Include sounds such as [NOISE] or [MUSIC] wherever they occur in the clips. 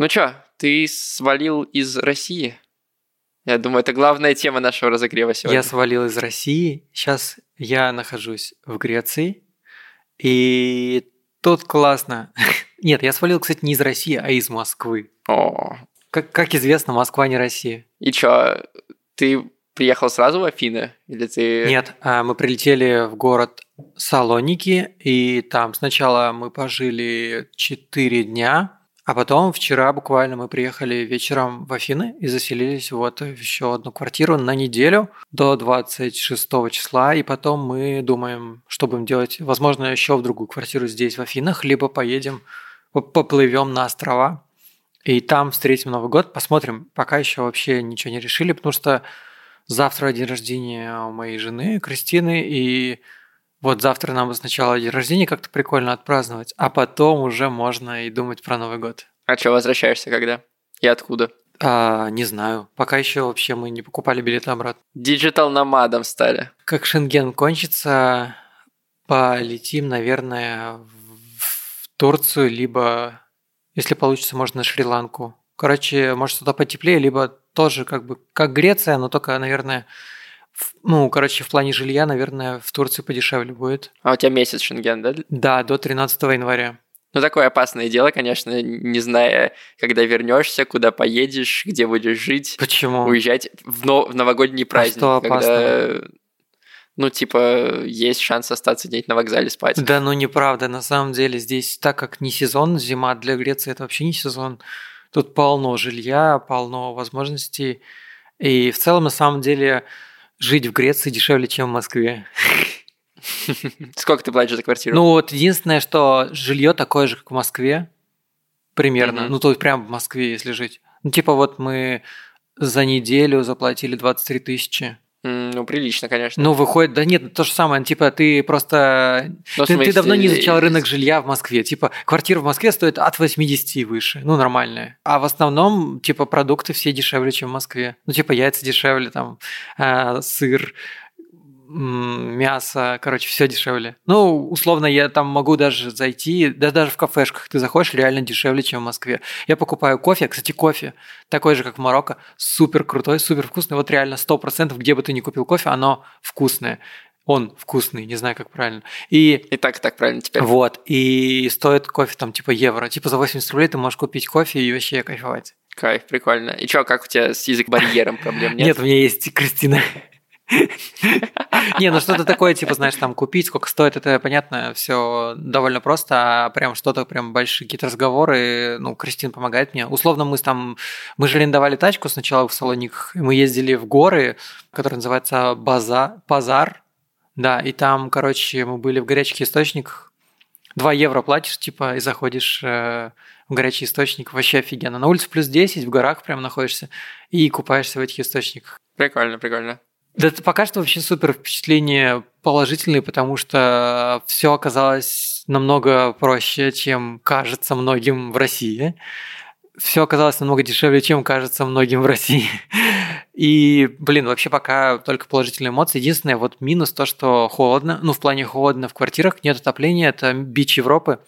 Ну чё, ты свалил из России? Я думаю, это главная тема нашего разогрева сегодня. Я свалил из России. Сейчас я нахожусь в Греции. И тут классно. [LAUGHS] Нет, я свалил, кстати, не из России, а из Москвы. О, Как, как известно, Москва не Россия. и чё, ты приехал сразу в Афины? Или ты... Нет, а, мы прилетели в город Салоники, и там сначала мы пожили 4 дня, а потом вчера буквально мы приехали вечером в Афины и заселились вот в еще одну квартиру на неделю до 26 числа, и потом мы думаем, что будем делать. Возможно, еще в другую квартиру здесь, в Афинах, либо поедем, по- поплывем на острова, и там встретим Новый год, посмотрим. Пока еще вообще ничего не решили, потому что завтра день рождения у моей жены Кристины, и вот завтра нам сначала день рождения как-то прикольно отпраздновать, а потом уже можно и думать про Новый год. А чё, возвращаешься когда? И откуда? А, не знаю. Пока еще вообще мы не покупали билеты обратно. digital nomad ом стали. Как Шенген кончится, полетим, наверное, в Турцию, либо, если получится, можно на Шри-Ланку. Короче, может, туда потеплее, либо тоже как бы как Греция, но только, наверное, ну, короче, в плане жилья, наверное, в Турции подешевле будет. А у тебя месяц Шенген, да? Да, до 13 января. Ну, такое опасное дело, конечно, не зная, когда вернешься, куда поедешь, где будешь жить, Почему? уезжать в, но- в новогодний праздник, что когда, ну, типа, есть шанс остаться где-нибудь на вокзале спать. Да, ну неправда. На самом деле здесь, так как не сезон, зима для Греции это вообще не сезон. Тут полно жилья, полно возможностей. И в целом, на самом деле, жить в Греции дешевле, чем в Москве. Сколько ты платишь за квартиру? Ну вот единственное, что жилье такое же, как в Москве, примерно. Ну то есть прям в Москве, если жить. Ну типа вот мы за неделю заплатили 23 тысячи. Ну, прилично, конечно. Ну, выходит, да нет, то же самое, типа, ты просто... Ну, в ты, ты смысле, давно не изучал э, рынок жилья в Москве. Типа, квартира в Москве стоит от 80 и выше, ну, нормальная. А в основном, типа, продукты все дешевле, чем в Москве. Ну, типа, яйца дешевле, там, э, сыр, мясо, короче, все дешевле. Ну, условно, я там могу даже зайти, да даже в кафешках ты заходишь, реально дешевле, чем в Москве. Я покупаю кофе, кстати, кофе, такой же, как в Марокко, супер крутой, супер вкусный. Вот реально 100%, где бы ты ни купил кофе, оно вкусное. Он вкусный, не знаю, как правильно. И И так, и так правильно теперь. вот, и стоит кофе там типа евро. Типа за 80 рублей ты можешь купить кофе и вообще кайфовать. Кайф, прикольно. И чё, как у тебя с язык барьером проблем нет? Нет, у меня есть Кристина. Не, ну что-то такое, типа, знаешь, там купить, сколько стоит, это понятно, все довольно просто, а прям что-то, прям большие какие-то разговоры, ну, Кристина помогает мне. Условно мы там, мы же арендовали тачку сначала в Салониках, и мы ездили в горы, который называется База, Базар, да, и там, короче, мы были в горячих источниках, 2 евро платишь, типа, и заходишь э, в горячий источник, вообще офигенно. На улице плюс 10, в горах прям находишься, и купаешься в этих источниках. Прикольно, прикольно. Да это пока что вообще супер впечатление положительные, потому что все оказалось намного проще, чем кажется многим в России. Все оказалось намного дешевле, чем кажется многим в России. И, блин, вообще пока только положительные эмоции. Единственное, вот минус то, что холодно. Ну, в плане холодно в квартирах, нет отопления, это бич Европы.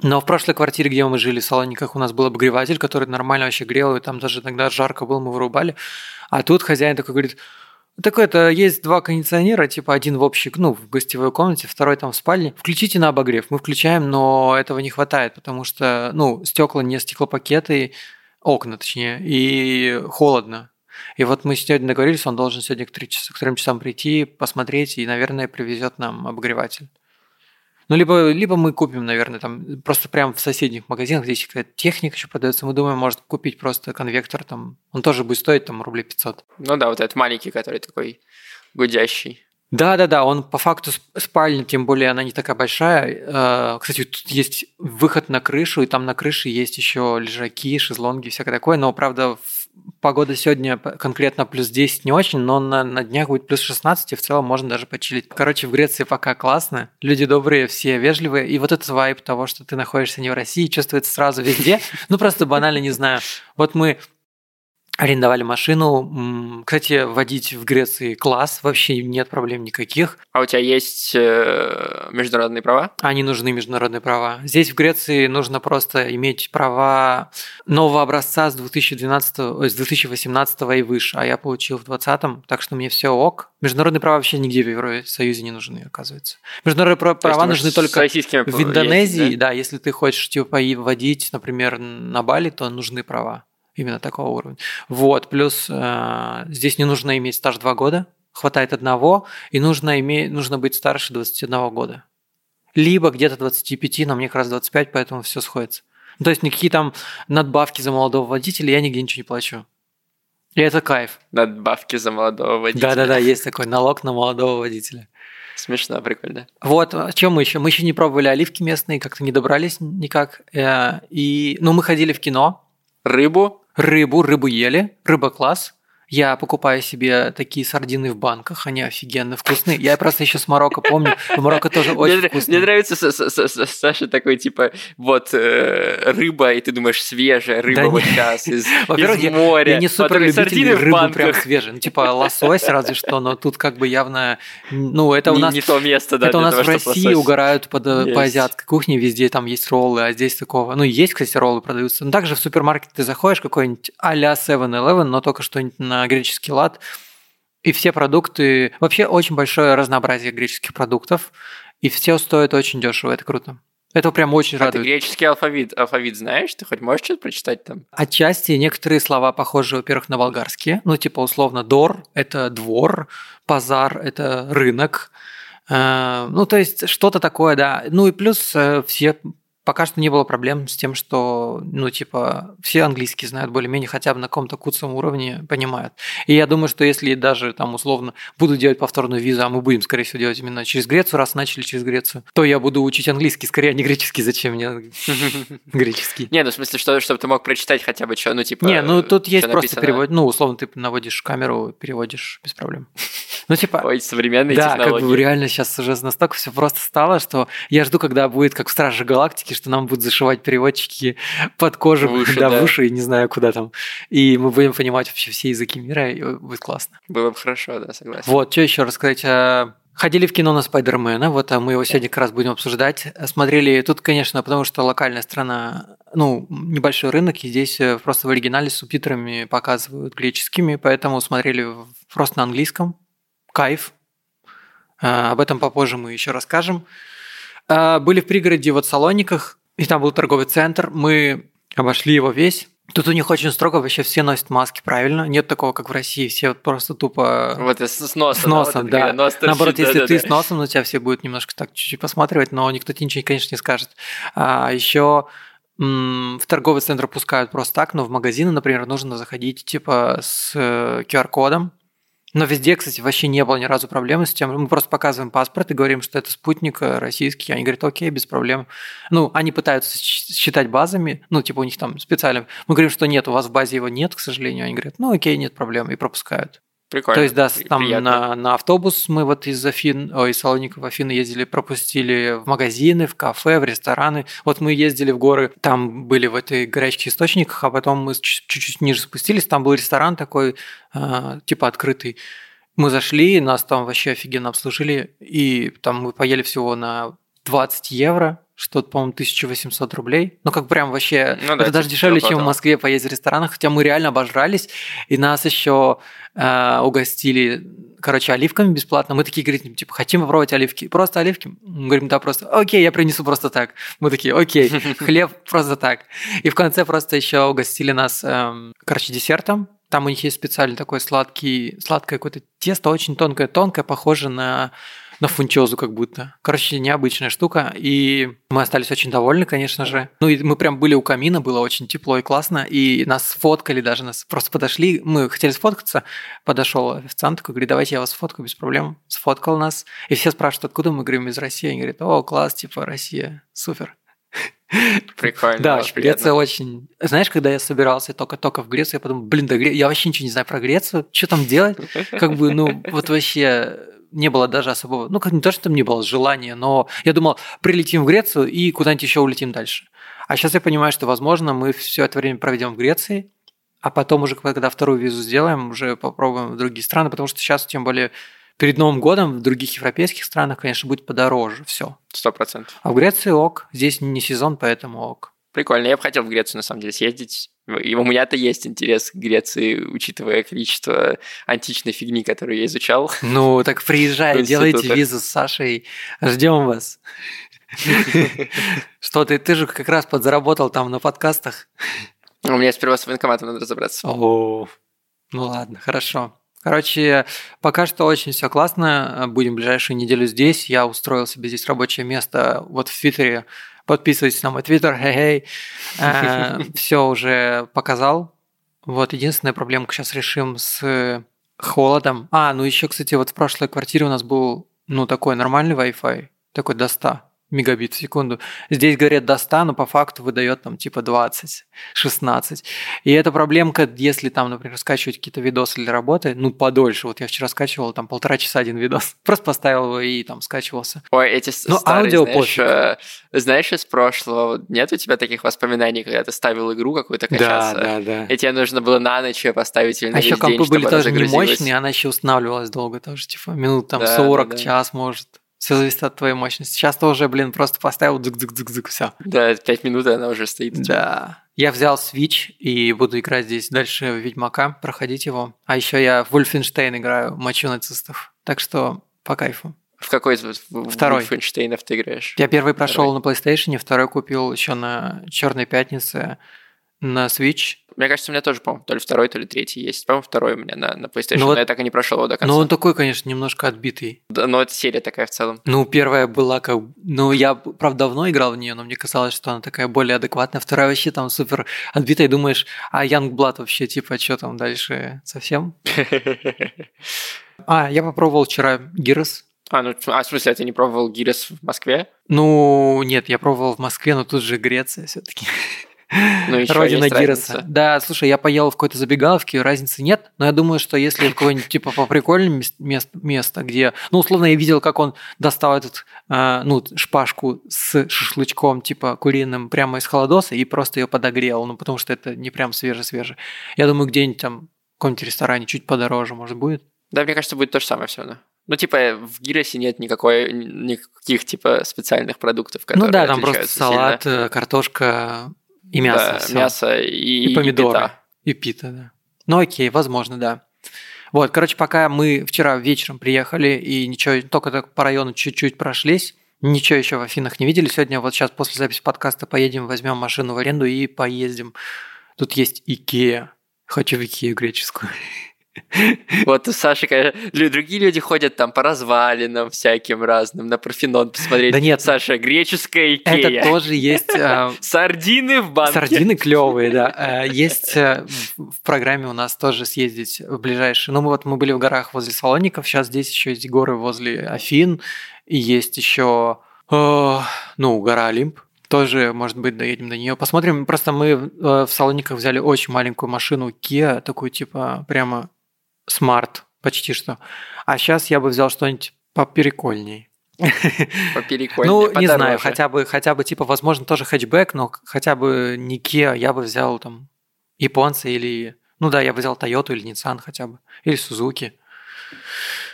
Но в прошлой квартире, где мы жили в Салониках, у нас был обогреватель, который нормально вообще грел, и там даже иногда жарко было, мы вырубали. А тут хозяин такой говорит, так это, есть два кондиционера, типа один в общей, ну, в гостевой комнате, второй там в спальне. Включите на обогрев. Мы включаем, но этого не хватает, потому что, ну, стекла не стеклопакеты, окна точнее, и холодно. И вот мы сегодня договорились, он должен сегодня к, 3 часа, к 3 часам прийти, посмотреть и, наверное, привезет нам обогреватель. Ну, либо, либо мы купим, наверное, там просто прямо в соседних магазинах, здесь какая-то техника еще продается, мы думаем, может купить просто конвектор, там, он тоже будет стоить там рублей 500. Ну да, вот этот маленький, который такой гудящий. Да, да, да, он по факту сп- спальня, тем более она не такая большая. Э, Кстати, тут есть выход на крышу, и там на крыше есть еще лежаки, шезлонги, всякое такое. Но, правда, в- погода сегодня конкретно плюс 10 не очень, но на, на днях будет плюс 16, и в целом можно даже почилить. Короче, в Греции пока классно, люди добрые, все вежливые, и вот этот вайб того, что ты находишься не в России, чувствуется сразу везде. Ну, просто банально не знаю. Вот мы арендовали машину. Кстати, водить в Греции класс, вообще нет проблем никаких. А у тебя есть э, международные права? Они нужны, международные права. Здесь в Греции нужно просто иметь права нового образца с 2012, с 2018 и выше, а я получил в 2020, так что мне все ок. Международные права вообще нигде в Евросоюзе не нужны, оказывается. Международные права нужны только в Индонезии. Есть, да? да, если ты хочешь типа водить, например, на Бали, то нужны права именно такого уровня. Вот, плюс э, здесь не нужно иметь стаж 2 года, хватает одного, и нужно, иметь, нужно быть старше 21 года. Либо где-то 25, но мне как раз 25, поэтому все сходится. Ну, то есть никакие там надбавки за молодого водителя я нигде ничего не плачу. И это кайф. Надбавки за молодого водителя. Да-да-да, есть такой налог на молодого водителя. Смешно, прикольно. Вот, а чем мы еще? Мы еще не пробовали оливки местные, как-то не добрались никак. Э, и, ну, мы ходили в кино. Рыбу? Рыбу, рыбу ели, рыба класс. Я покупаю себе такие сардины в банках, они офигенно вкусные. Я просто еще с Марокко помню. В Марокко тоже очень вкусно. Мне нравится Саша такой, типа, вот э, рыба, и ты думаешь, свежая рыба вот сейчас из, [LAUGHS] моря. Я, не супер любитель рыбы прям свежей. Ну, типа лосось разве что, но тут как бы явно... Ну, это у нас... Не то место, да, Это у нас в России угорают э, по азиатской кухне, везде там есть роллы, а здесь такого... Ну, есть, кстати, роллы продаются. Но также в супермаркет ты заходишь, какой-нибудь а-ля 7-Eleven, но только что-нибудь на греческий лад. И все продукты, вообще очень большое разнообразие греческих продуктов, и все стоят очень дешево, это круто. Это прям очень а радует. ты греческий алфавит, алфавит знаешь? Ты хоть можешь что-то прочитать там? Отчасти некоторые слова похожи, во-первых, на болгарские. Ну, типа, условно, дор – это двор, пазар – это рынок. Э, ну, то есть, что-то такое, да. Ну, и плюс э, все пока что не было проблем с тем, что, ну, типа, все английский знают более-менее, хотя бы на каком-то куцом уровне понимают. И я думаю, что если даже там условно буду делать повторную визу, а мы будем, скорее всего, делать именно через Грецию, раз начали через Грецию, то я буду учить английский, скорее, а не греческий. Зачем мне [LAUGHS] греческий? Не, ну, в смысле, что, чтобы ты мог прочитать хотя бы что, ну, типа... Не, ну, тут есть просто перевод, ну, условно, ты наводишь камеру, переводишь без проблем. [LAUGHS] Ну, типа... Ой, современные технологии. Да, как бы реально сейчас уже настолько все просто стало, что я жду, когда будет как в Страже Галактики, что нам будут зашивать переводчики под кожу, в уши, да, да. в уши, и не знаю куда там. И мы будем понимать вообще все языки мира, и будет классно. Было бы хорошо, да, согласен. Вот, что еще рассказать? А, ходили в кино на Спайдермена, вот а мы его сегодня как раз будем обсуждать. Смотрели тут, конечно, потому что локальная страна, ну, небольшой рынок, и здесь э, просто в оригинале с субтитрами показывают греческими, поэтому смотрели просто на английском. Кайф. А, об этом попозже мы еще расскажем. Были в пригороде в Салониках, и там был торговый центр, мы обошли его весь. Тут у них очень строго, вообще все носят маски, правильно? Нет такого, как в России, все просто тупо... Вот с носом. С носом, да. Вот да. Нос Наоборот, да, если да, ты да. с носом, на тебя все будут немножко так чуть-чуть посматривать, но никто тебе ничего, конечно, не скажет. А еще в торговый центр пускают просто так, но в магазины, например, нужно заходить типа с QR-кодом, э, но везде, кстати, вообще не было ни разу проблемы с тем. Мы просто показываем паспорт и говорим, что это спутник э, российский. Они говорят, окей, без проблем. Ну, они пытаются считать базами, ну, типа у них там специально. Мы говорим, что нет, у вас в базе его нет, к сожалению. Они говорят, ну, окей, нет проблем, и пропускают. Прикольно. То есть, да, там на, на автобус мы вот из Афин, ой, из Салоника в Афины ездили, пропустили в магазины, в кафе, в рестораны. Вот мы ездили в горы, там были в этой горячих источниках, а потом мы чуть-чуть ниже спустились, там был ресторан такой, э, типа открытый. Мы зашли, нас там вообще офигенно обслужили, и там мы поели всего на 20 евро, что-то, по-моему, 1800 рублей. Ну, как прям вообще, ну, да, это даже дешевле, чем в Москве поесть в ресторанах, хотя мы реально обожрались, и нас еще э, угостили, короче, оливками бесплатно. Мы такие говорим, типа, хотим попробовать оливки. Просто оливки? Мы говорим, да, просто, окей, я принесу просто так. Мы такие, окей, [LAUGHS] хлеб просто так. И в конце просто еще угостили нас, эм, короче, десертом. Там у них есть специальный такой сладкий, сладкое какое-то тесто, очень тонкое-тонкое, похоже на на фунчозу как будто. Короче, необычная штука. И мы остались очень довольны, конечно же. Ну и мы прям были у камина, было очень тепло и классно. И нас сфоткали даже, нас просто подошли. Мы хотели сфоткаться. Подошел официант такой, говорит, давайте я вас сфоткаю без проблем. Сфоткал нас. И все спрашивают, откуда мы говорим из России. Они говорят, о, класс, типа Россия, супер. Прикольно. Да, Греция очень... Знаешь, когда я собирался только-только в Грецию, я подумал, блин, да я вообще ничего не знаю про Грецию, что там делать? Как бы, ну, вот вообще не было даже особого, ну, как не то, что там не было желания, но я думал, прилетим в Грецию и куда-нибудь еще улетим дальше. А сейчас я понимаю, что, возможно, мы все это время проведем в Греции, а потом уже, когда вторую визу сделаем, уже попробуем в другие страны, потому что сейчас, тем более, перед Новым годом в других европейских странах, конечно, будет подороже все. Сто процентов. А в Греции ок. Здесь не сезон, поэтому ок. Прикольно. Я бы хотел в Грецию, на самом деле, съездить. И у меня-то есть интерес к Греции, учитывая количество античной фигни, которую я изучал. Ну, так приезжай, [LAUGHS] делайте визу с Сашей. Ждем вас. [LAUGHS] Что ты, ты же как раз подзаработал там на подкастах. У меня сперва с военкоматом надо разобраться. О, ну ладно, хорошо. Короче, пока что очень все классно. Будем ближайшую неделю здесь. Я устроил себе здесь рабочее место вот в Твиттере. Подписывайтесь на мой Твиттер, хей-хей. Э, [LAUGHS] все уже показал. Вот единственная проблемка сейчас решим с холодом. А, ну еще, кстати, вот в прошлой квартире у нас был, ну, такой нормальный Wi-Fi, такой до 100 мегабит в секунду. Здесь говорят до 100, но по факту выдает там типа 20, 16. И эта проблемка, если там, например, скачивать какие-то видосы для работы, ну, подольше. Вот я вчера скачивал там полтора часа один видос. [LAUGHS] Просто поставил его и там скачивался. Ой, эти ну, старые, аудио знаешь, э, знаешь, из прошлого, нет у тебя таких воспоминаний, когда ты ставил игру какую-то качаться? Да, да, да. И тебе нужно было на ночь ее поставить или на А еще компы были тоже не мощные, она еще устанавливалась долго тоже, типа минут там да, 40, да, да. час может. Все зависит от твоей мощности. Сейчас тоже, блин, просто поставил дзык-дзык-дзык-дзык, все. Да, пять минут, и она уже стоит. Да. Я взял Switch и буду играть здесь дальше в Ведьмака, проходить его. А еще я в Wolfenstein играю, мочу нацистов. Так что по кайфу. В какой из Второй. Wolfenstein'ов ты играешь? Я первый прошел на PlayStation, второй купил еще на Черной пятнице на Switch. Мне кажется, у меня тоже, по-моему, то ли второй, то ли третий есть. По-моему, второй у меня на, на PlayStation, ну, но вот, я так и не прошел его до конца. Ну, он такой, конечно, немножко отбитый. Да, но это серия такая в целом. Ну, первая была как... Ну, я, правда, давно играл в нее, но мне казалось, что она такая более адекватная. Вторая вообще там супер отбитая. Думаешь, а Youngblood вообще, типа, что там дальше совсем? [LAUGHS] А, я попробовал вчера Гирос. А, ну, а в смысле, а ты не пробовал Гирос в Москве? Ну, нет, я пробовал в Москве, но тут же Греция все таки [LAUGHS] ну, еще Родина Гироса. Да, слушай, я поел в какой-то забегаловке, разницы нет, но я думаю, что если какое-нибудь типа по прикольному место, место, где, ну, условно, я видел, как он достал этот, э, ну, шпажку с шашлычком, типа, куриным прямо из холодоса и просто ее подогрел, ну, потому что это не прям свеже-свеже. Я думаю, где-нибудь там в каком-нибудь ресторане чуть подороже, может, будет. Да, мне кажется, будет то же самое все равно. Ну, типа, в гиросе нет никакой, никаких, типа, специальных продуктов, которые Ну да, там просто салат, сильно. Э, картошка, и мясо. Да, мясо и, и помидоры. И пита. И пита, да. Ну окей, возможно, да. Вот, короче, пока мы вчера вечером приехали и ничего, только так по району чуть-чуть прошлись, ничего еще в Афинах не видели. Сегодня вот сейчас после записи подкаста поедем, возьмем машину в аренду и поездим. Тут есть Икея. Хочу в Икею греческую. Вот у Саши, конечно, другие люди ходят там по развалинам всяким разным, на Парфенон посмотреть. Да нет. Саша, греческая Икея. Это тоже есть... А, [LAUGHS] Сардины в банке. Сардины клевые, да. А, есть э, в программе у нас тоже съездить в ближайшие... Ну, мы вот мы были в горах возле Салоников, сейчас здесь еще есть горы возле Афин, и есть еще, э, ну, гора Олимп, тоже, может быть, доедем до нее. Посмотрим. Просто мы э, в Салониках взяли очень маленькую машину Kia, такую типа прямо смарт почти что. А сейчас я бы взял что-нибудь поперекольней. [LAUGHS] Поперекольней, Ну, подороже. не знаю, хотя бы, хотя бы, типа, возможно, тоже хэтчбэк, но хотя бы не Kia, я бы взял там японца или... Ну да, я бы взял Toyota или Nissan хотя бы, или Suzuki.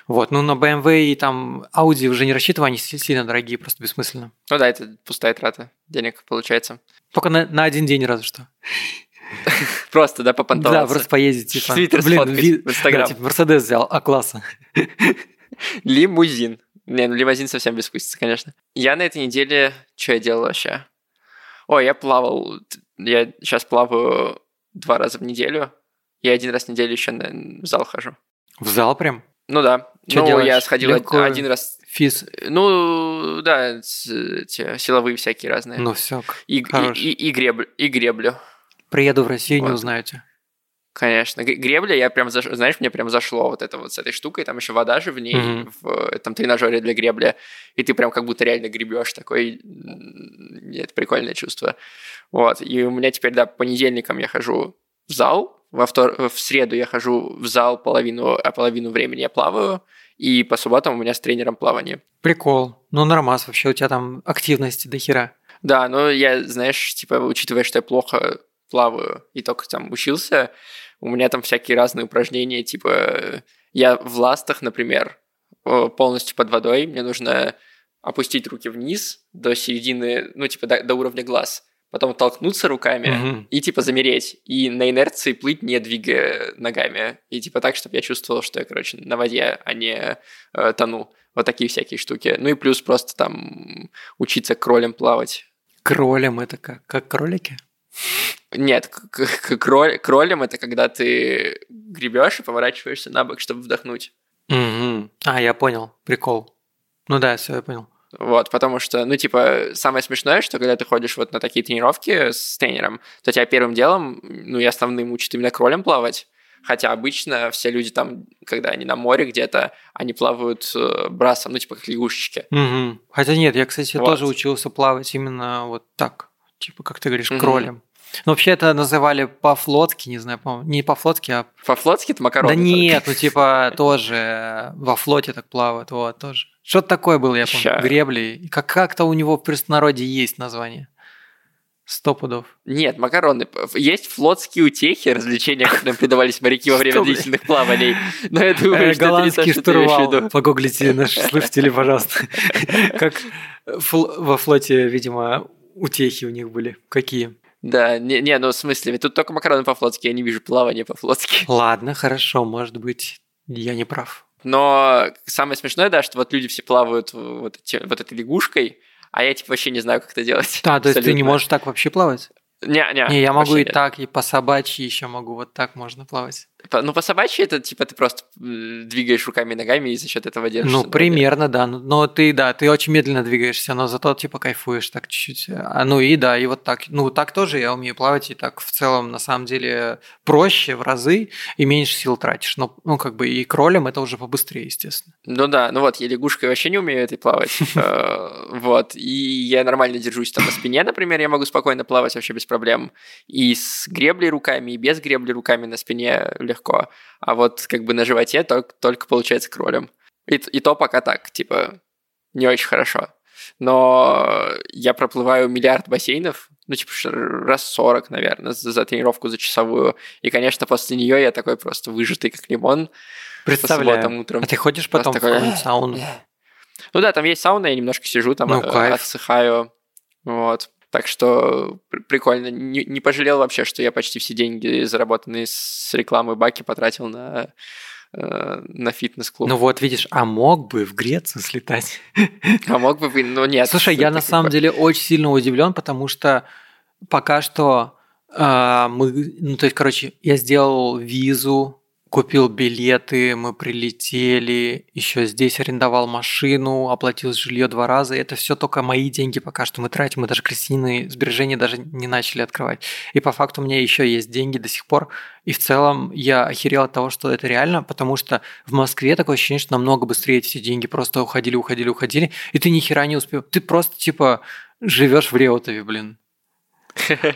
Вот, ну на BMW и там Audi уже не рассчитываю, они сильно дорогие, просто бессмысленно. Ну да, это пустая трата денег получается. Только на, на один день разве что. [LAUGHS] [LAUGHS] Просто, да, попонтоваться. Да, просто поездить, типа. Твиттер Блин, ви... в Инстаграм. Да, типа, Мерседес взял, а классно. [LAUGHS] Лимузин. Не, ну лимузин совсем бескусица, конечно. Я на этой неделе... Что я делал вообще? Ой, я плавал... Я сейчас плаваю два раза в неделю. Я один раз в неделю еще в зал хожу. В зал прям? Ну да. Что ну, делаешь? я сходил Легкую один раз. Физ? Ну, да, те силовые всякие разные. Ну все, и, и, и, и, греблю, и греблю. Приеду в Россию, вот. не узнаете. Конечно. Гребля, я прям, заш... знаешь, мне прям зашло вот это вот с этой штукой, там еще вода же в ней, mm-hmm. в этом тренажере для гребля, и ты прям как будто реально гребешь, такой, это прикольное чувство. Вот, и у меня теперь, да, по понедельникам я хожу в зал, во втор... в среду я хожу в зал половину, а половину времени я плаваю, и по субботам у меня с тренером плавание. Прикол. Ну, нормас вообще, у тебя там активности до хера. Да, но я, знаешь, типа, учитывая, что я плохо плаваю и только там учился, у меня там всякие разные упражнения, типа я в ластах, например, полностью под водой, мне нужно опустить руки вниз до середины, ну, типа до, до уровня глаз, потом толкнуться руками mm-hmm. и, типа, замереть, и на инерции плыть, не двигая ногами, и, типа, так, чтобы я чувствовал, что я, короче, на воде, а не э, тону. Вот такие всякие штуки. Ну и плюс просто там учиться кролем плавать. Кролем это как? Как кролики? Нет, кроль, кролем это когда ты гребешь и поворачиваешься на бок, чтобы вдохнуть. Угу. А, я понял. Прикол. Ну да, все, я понял. Вот, потому что, ну, типа, самое смешное, что когда ты ходишь вот на такие тренировки с тренером, то тебя первым делом, ну, и основным учат именно кролем плавать. Хотя обычно все люди там, когда они на море где-то, они плавают э, брасом, ну, типа, как лягушечки. Угу. Хотя нет, я, кстати, вот. тоже учился плавать именно вот так. Типа, как ты говоришь, угу. кролем. Ну, вообще это называли по-флотски, не знаю, по не по-флотски, а... По-флотски это макароны. Да нет, ну типа тоже во флоте так плавают, вот, тоже. Что-то такое было, я помню, Ща. гребли. Как- как-то у него в простонародье есть название. Сто пудов. Нет, макароны. Есть флотские утехи, развлечения, которым предавались моряки во время длительных плаваний. Но я думаю, что Голландский штурвал. Погуглите [LAUGHS] наши слушатели, пожалуйста. Как [LAUGHS] во флоте, видимо, утехи у них были. Какие? Да, не, не, ну в смысле, тут только макароны по-флотски, я не вижу плавания по-флотски. [LAUGHS] Ладно, хорошо, может быть, я не прав. Но самое смешное, да, что вот люди все плавают вот, эти, вот этой лягушкой, а я типа вообще не знаю, как это делать. Да, то есть ты не можешь так вообще плавать? Не, не. Не, я могу и нет. так, и по собачьи еще могу, вот так можно плавать. Ну, по собачьи это типа ты просто двигаешь руками и ногами и за счет этого держишься. Ну, примерно, да. Но, но ты, да, ты очень медленно двигаешься, но зато типа кайфуешь так чуть-чуть. А, ну и да, и вот так. Ну, так тоже я умею плавать, и так в целом на самом деле проще в разы и меньше сил тратишь. Но, ну, как бы и кролем это уже побыстрее, естественно. Ну да, ну вот, я лягушкой вообще не умею этой плавать. [LAUGHS] Э, вот. И я нормально держусь там на спине, например, я могу спокойно плавать вообще без проблем. И с греблей руками, и без гребли руками на спине легко. А вот как бы на животе только, только получается кролем. И, и то пока так, типа, не очень хорошо. Но я проплываю миллиард бассейнов, ну, типа, раз 40, наверное, за, за тренировку за часовую. И, конечно, после нее я такой просто выжатый, как лимон. Представляю. По утром. А ты ходишь потом такой... в сауну? Ну да, там есть сауна, я немножко сижу, там ну, кайф. отсыхаю. Вот. Так что прикольно. Не, не пожалел вообще, что я почти все деньги, заработанные с рекламы Баки, потратил на э, на фитнес-клуб. Ну вот, видишь, а мог бы в Грецию слетать? А мог бы, но нет. Слушай, я на самом деле очень сильно удивлен, потому что пока что э, мы, ну то есть, короче, я сделал визу купил билеты, мы прилетели, еще здесь арендовал машину, оплатил жилье два раза. Это все только мои деньги пока что мы тратим. Мы даже крестины сбережения даже не начали открывать. И по факту у меня еще есть деньги до сих пор. И в целом я охерел от того, что это реально, потому что в Москве такое ощущение, что намного быстрее эти деньги просто уходили, уходили, уходили, и ты ни хера не успел. Ты просто типа живешь в Реутове, блин.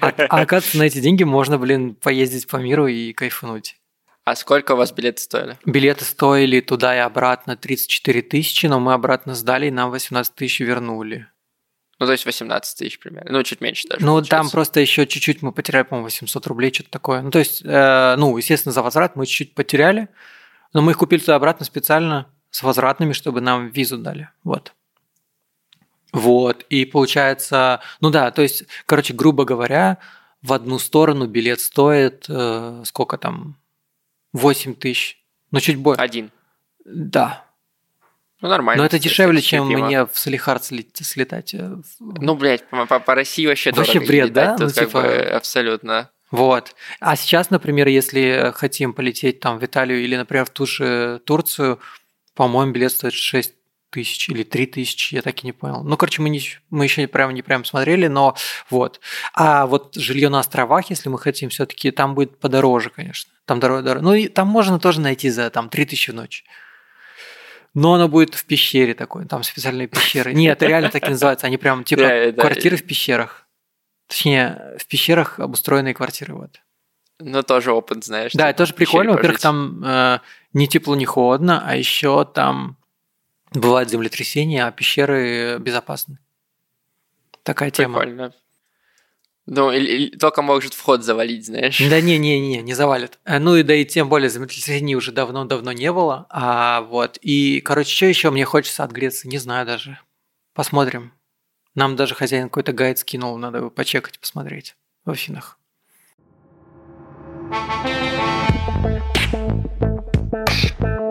А, а оказывается, на эти деньги можно, блин, поездить по миру и кайфануть. А сколько у вас билеты стоили? Билеты стоили туда и обратно 34 тысячи, но мы обратно сдали, и нам 18 тысяч вернули. Ну, то есть 18 тысяч примерно. Ну, чуть меньше даже. Ну, получается. там просто еще чуть-чуть мы потеряли, по-моему, 800 рублей, что-то такое. Ну, то есть, э, ну, естественно, за возврат мы чуть-чуть потеряли, но мы их купили туда обратно специально с возвратными, чтобы нам визу дали. Вот. Вот, и получается, ну да, то есть, короче, грубо говоря, в одну сторону билет стоит, э, сколько там, 8 тысяч. Ну, чуть больше. Один. Да. Ну, нормально. Но это дешевле, чем мне в Салихард слетать. Э, ну, блядь, по, по, по России вообще Вообще бред, летать, да? Тут ну, типа... бы абсолютно. Вот. А сейчас, например, если хотим полететь там в Италию или, например, в ту же Турцию, по-моему, билет стоит 6 тысяч или три тысячи, я так и не понял. Ну, короче, мы, не, мы еще прям не прям смотрели, но вот. А вот жилье на островах, если мы хотим, все-таки там будет подороже, конечно. Там дороже, дороже. Ну, и там можно тоже найти за там три тысячи в ночь. Но оно будет в пещере такой, там специальные пещеры. [LAUGHS] Нет, это реально так и называется. Они прям типа квартиры в пещерах. Точнее, в пещерах обустроенные квартиры, вот. Ну, тоже опыт, знаешь. Да, это тоже прикольно. Во-первых, там э, не тепло, не холодно, а еще там Бывают землетрясения, а пещеры безопасны. Такая тема. Прикольно. Ну, или, или только может вход завалить, знаешь. Да не-не-не, не завалит. Э, ну и да и тем более землетрясений уже давно-давно не было. А вот, и, короче, что еще мне хочется от Греции, не знаю даже. Посмотрим. Нам даже хозяин какой-то гайд скинул, надо его почекать, посмотреть в Афинах. thank you